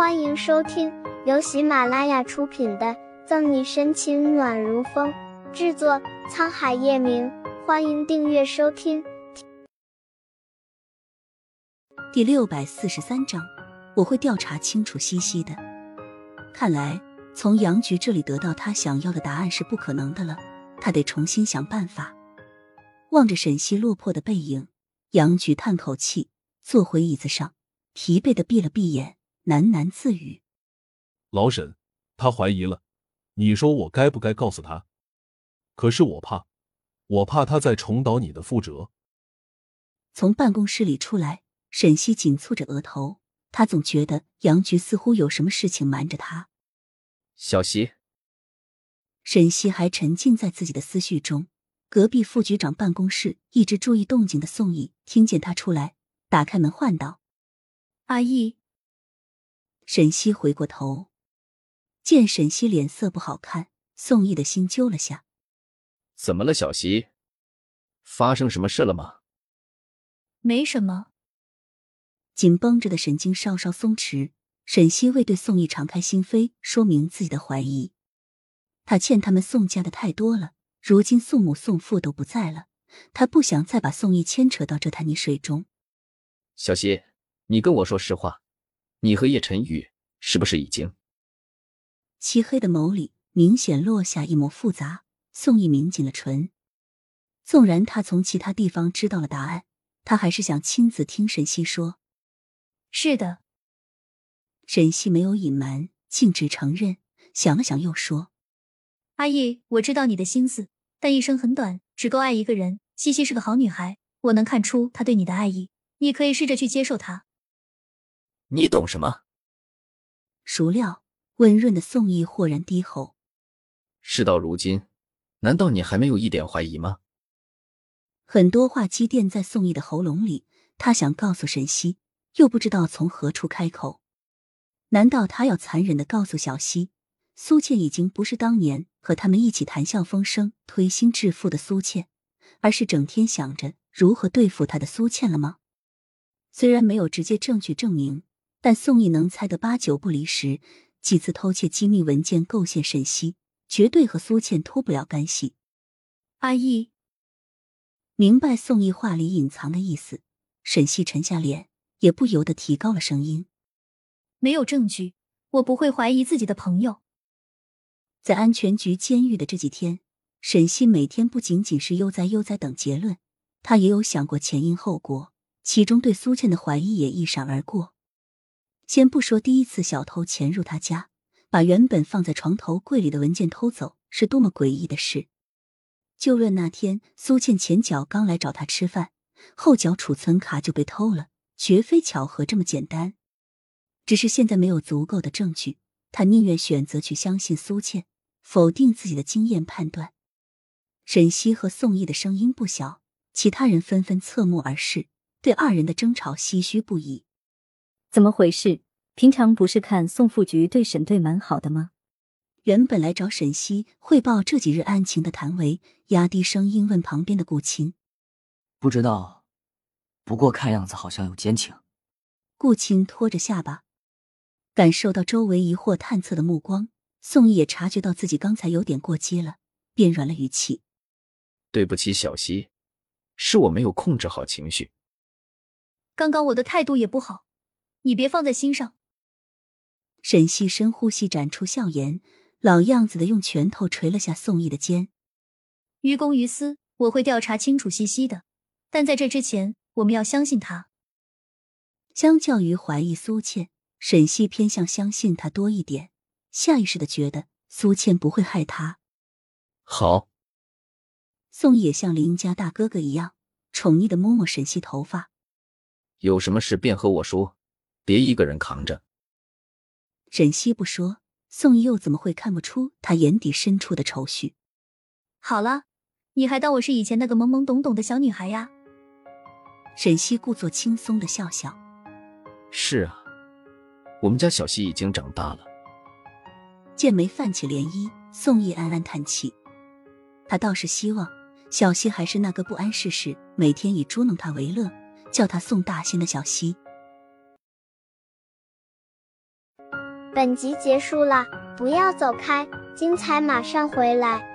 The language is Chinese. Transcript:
欢迎收听由喜马拉雅出品的《赠你深情暖如风》，制作沧海夜明。欢迎订阅收听。第六百四十三章，我会调查清楚西西的。看来从杨局这里得到他想要的答案是不可能的了，他得重新想办法。望着沈西落魄的背影，杨局叹口气，坐回椅子上，疲惫的闭了闭眼。喃喃自语：“老沈，他怀疑了，你说我该不该告诉他？可是我怕，我怕他再重蹈你的覆辙。”从办公室里出来，沈西紧蹙着额头，他总觉得杨局似乎有什么事情瞒着他。小西，沈西还沉浸在自己的思绪中。隔壁副局长办公室一直注意动静的宋毅听见他出来，打开门唤道：“阿姨。”沈西回过头，见沈西脸色不好看，宋毅的心揪了下。怎么了，小西？发生什么事了吗？没什么。紧绷着的神经稍稍松弛，沈西未对宋毅敞开心扉，说明自己的怀疑。他欠他们宋家的太多了，如今宋母宋父都不在了，他不想再把宋毅牵扯到这潭泥水中。小西，你跟我说实话。你和叶晨宇是不是已经？漆黑的眸里明显落下一抹复杂。宋毅抿紧了唇，纵然他从其他地方知道了答案，他还是想亲自听沈西说。是的，沈西没有隐瞒，径直承认。想了想，又说：“阿义，我知道你的心思，但一生很短，只够爱一个人。西西是个好女孩，我能看出她对你的爱意，你可以试着去接受她。”你懂什么？孰料温润的宋毅豁然低吼。事到如今，难道你还没有一点怀疑吗？很多话积淀在宋毅的喉咙里，他想告诉沈西，又不知道从何处开口。难道他要残忍的告诉小西，苏倩已经不是当年和他们一起谈笑风生、推心置腹的苏倩，而是整天想着如何对付他的苏倩了吗？虽然没有直接证据证明。但宋毅能猜得八九不离十，几次偷窃机密文件构陷沈西，绝对和苏倩脱不了干系。阿义明白宋毅话里隐藏的意思，沈西沉下脸，也不由得提高了声音：“没有证据，我不会怀疑自己的朋友。”在安全局监狱的这几天，沈西每天不仅仅是悠哉悠哉等结论，他也有想过前因后果，其中对苏倩的怀疑也一闪而过。先不说第一次小偷潜入他家，把原本放在床头柜里的文件偷走是多么诡异的事，就论那天苏倩前脚刚来找他吃饭，后脚储存卡就被偷了，绝非巧合这么简单。只是现在没有足够的证据，他宁愿选择去相信苏倩，否定自己的经验判断。沈西和宋毅的声音不小，其他人纷纷侧目而视，对二人的争吵唏嘘不已。怎么回事？平常不是看宋副局对沈队蛮好的吗？原本来找沈西汇报这几日案情的谭维压低声音问旁边的顾青：“不知道，不过看样子好像有奸情。”顾青拖着下巴，感受到周围疑惑探测的目光，宋毅也察觉到自己刚才有点过激了，便软了语气：“对不起，小西，是我没有控制好情绪。刚刚我的态度也不好。”你别放在心上。沈西深呼吸，展出笑颜，老样子的用拳头捶了下宋毅的肩。于公于私，我会调查清楚西西的，但在这之前，我们要相信他。相较于怀疑苏倩，沈西偏向相信他多一点，下意识的觉得苏倩不会害他。好。宋也像邻家大哥哥一样宠溺的摸摸沈西头发。有什么事便和我说。别一个人扛着。沈西不说，宋毅又怎么会看不出他眼底深处的愁绪？好了，你还当我是以前那个懵懵懂懂的小女孩呀？沈西故作轻松的笑笑。是啊，我们家小西已经长大了。见眉泛起涟漪，宋毅暗暗叹气。他倒是希望小西还是那个不谙世事、每天以捉弄他为乐、叫他宋大仙的小西。本集结束了，不要走开，精彩马上回来。